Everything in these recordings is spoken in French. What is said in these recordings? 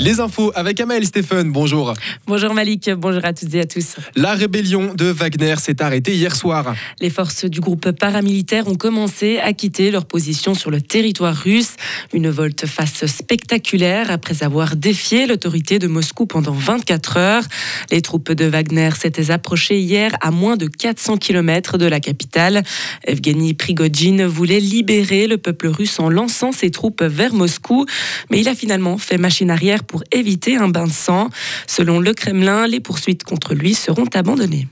Les infos avec Amael Stéphane, bonjour. Bonjour Malik, bonjour à toutes et à tous. La rébellion de Wagner s'est arrêtée hier soir. Les forces du groupe paramilitaire ont commencé à quitter leur position sur le territoire russe. Une volte-face spectaculaire après avoir défié l'autorité de Moscou pendant 24 heures. Les troupes de Wagner s'étaient approchées hier à moins de 400 km de la capitale. Evgeny Prigogine voulait libérer le peuple russe en lançant ses troupes vers Moscou, mais il a finalement fait machine arrière pour éviter un bain de sang. Selon le Kremlin, les poursuites contre lui seront abandonnées.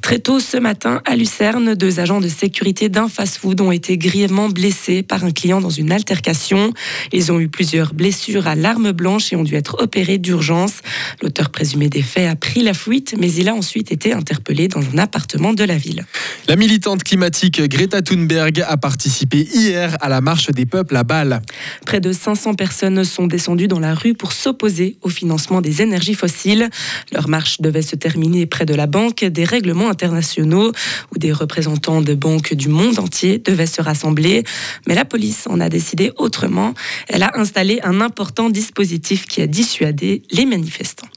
Très tôt ce matin, à Lucerne, deux agents de sécurité d'un fast-food ont été grièvement blessés par un client dans une altercation. Ils ont eu plusieurs blessures à l'arme blanche et ont dû être opérés d'urgence. L'auteur présumé des faits a pris la fuite, mais il a ensuite été interpellé dans un appartement de la ville. La militante climatique Greta Thunberg a participé hier à la marche des peuples à Bâle. Près de 500 personnes sont descendues dans la rue pour s'opposer au financement des énergies fossiles. Leur marche devait se terminer près de la banque des règlements internationaux où des représentants de banques du monde entier devaient se rassembler. Mais la police en a décidé autrement. Elle a installé un important dispositif qui a dissuadé les manifestants.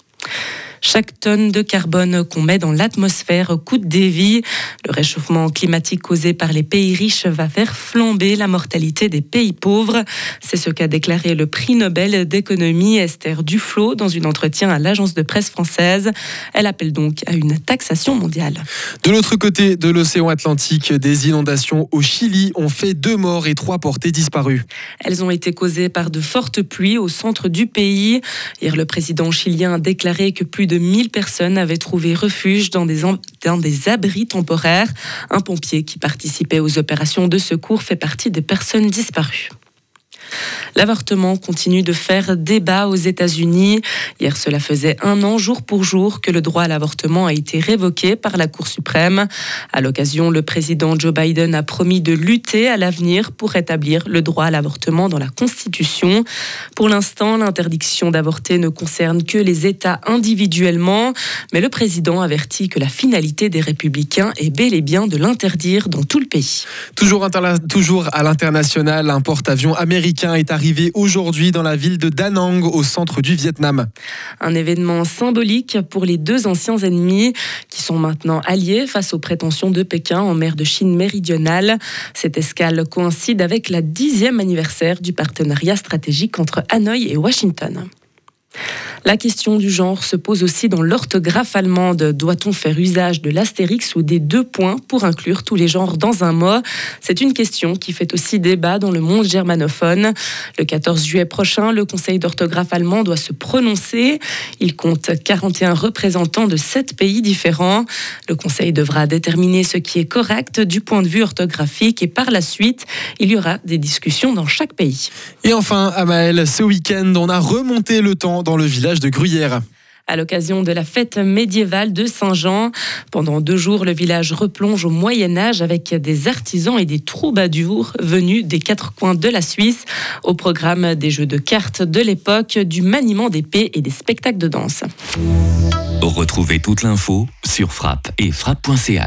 Chaque tonne de carbone qu'on met dans l'atmosphère coûte des vies. Le réchauffement climatique causé par les pays riches va faire flamber la mortalité des pays pauvres. C'est ce qu'a déclaré le prix Nobel d'économie Esther Duflo dans un entretien à l'agence de presse française. Elle appelle donc à une taxation mondiale. De l'autre côté de l'océan Atlantique, des inondations au Chili ont fait deux morts et trois portées disparues. Elles ont été causées par de fortes pluies au centre du pays. Hier, le président chilien a déclaré que plus de 1000 personnes avaient trouvé refuge dans des abris temporaires. Un pompier qui participait aux opérations de secours fait partie des personnes disparues. L'avortement continue de faire débat aux États-Unis. Hier, cela faisait un an, jour pour jour, que le droit à l'avortement a été révoqué par la Cour suprême. À l'occasion, le président Joe Biden a promis de lutter à l'avenir pour rétablir le droit à l'avortement dans la Constitution. Pour l'instant, l'interdiction d'avorter ne concerne que les États individuellement, mais le président avertit que la finalité des républicains est bel et bien de l'interdire dans tout le pays. Toujours, toujours à l'international, un porte-avions américain est arrivé aujourd'hui dans la ville de Da Nang, au centre du Vietnam. Un événement symbolique pour les deux anciens ennemis qui sont maintenant alliés face aux prétentions de Pékin en mer de Chine méridionale. Cette escale coïncide avec la dixième anniversaire du partenariat stratégique entre Hanoï et Washington. La question du genre se pose aussi dans l'orthographe allemande. Doit-on faire usage de l'astérix ou des deux points pour inclure tous les genres dans un mot? C'est une question qui fait aussi débat dans le monde germanophone. Le 14 juillet prochain, le Conseil d'orthographe allemand doit se prononcer. Il compte 41 représentants de 7 pays différents. Le Conseil devra déterminer ce qui est correct du point de vue orthographique et par la suite, il y aura des discussions dans chaque pays. Et enfin, Amael, ce week-end, on a remonté le temps dans le village de Gruyère à l'occasion de la fête médiévale de Saint-Jean. Pendant deux jours, le village replonge au Moyen Âge avec des artisans et des troubadours venus des quatre coins de la Suisse. Au programme des jeux de cartes de l'époque, du maniement d'épées et des spectacles de danse. Retrouvez toute l'info sur frappe et frappe.ch.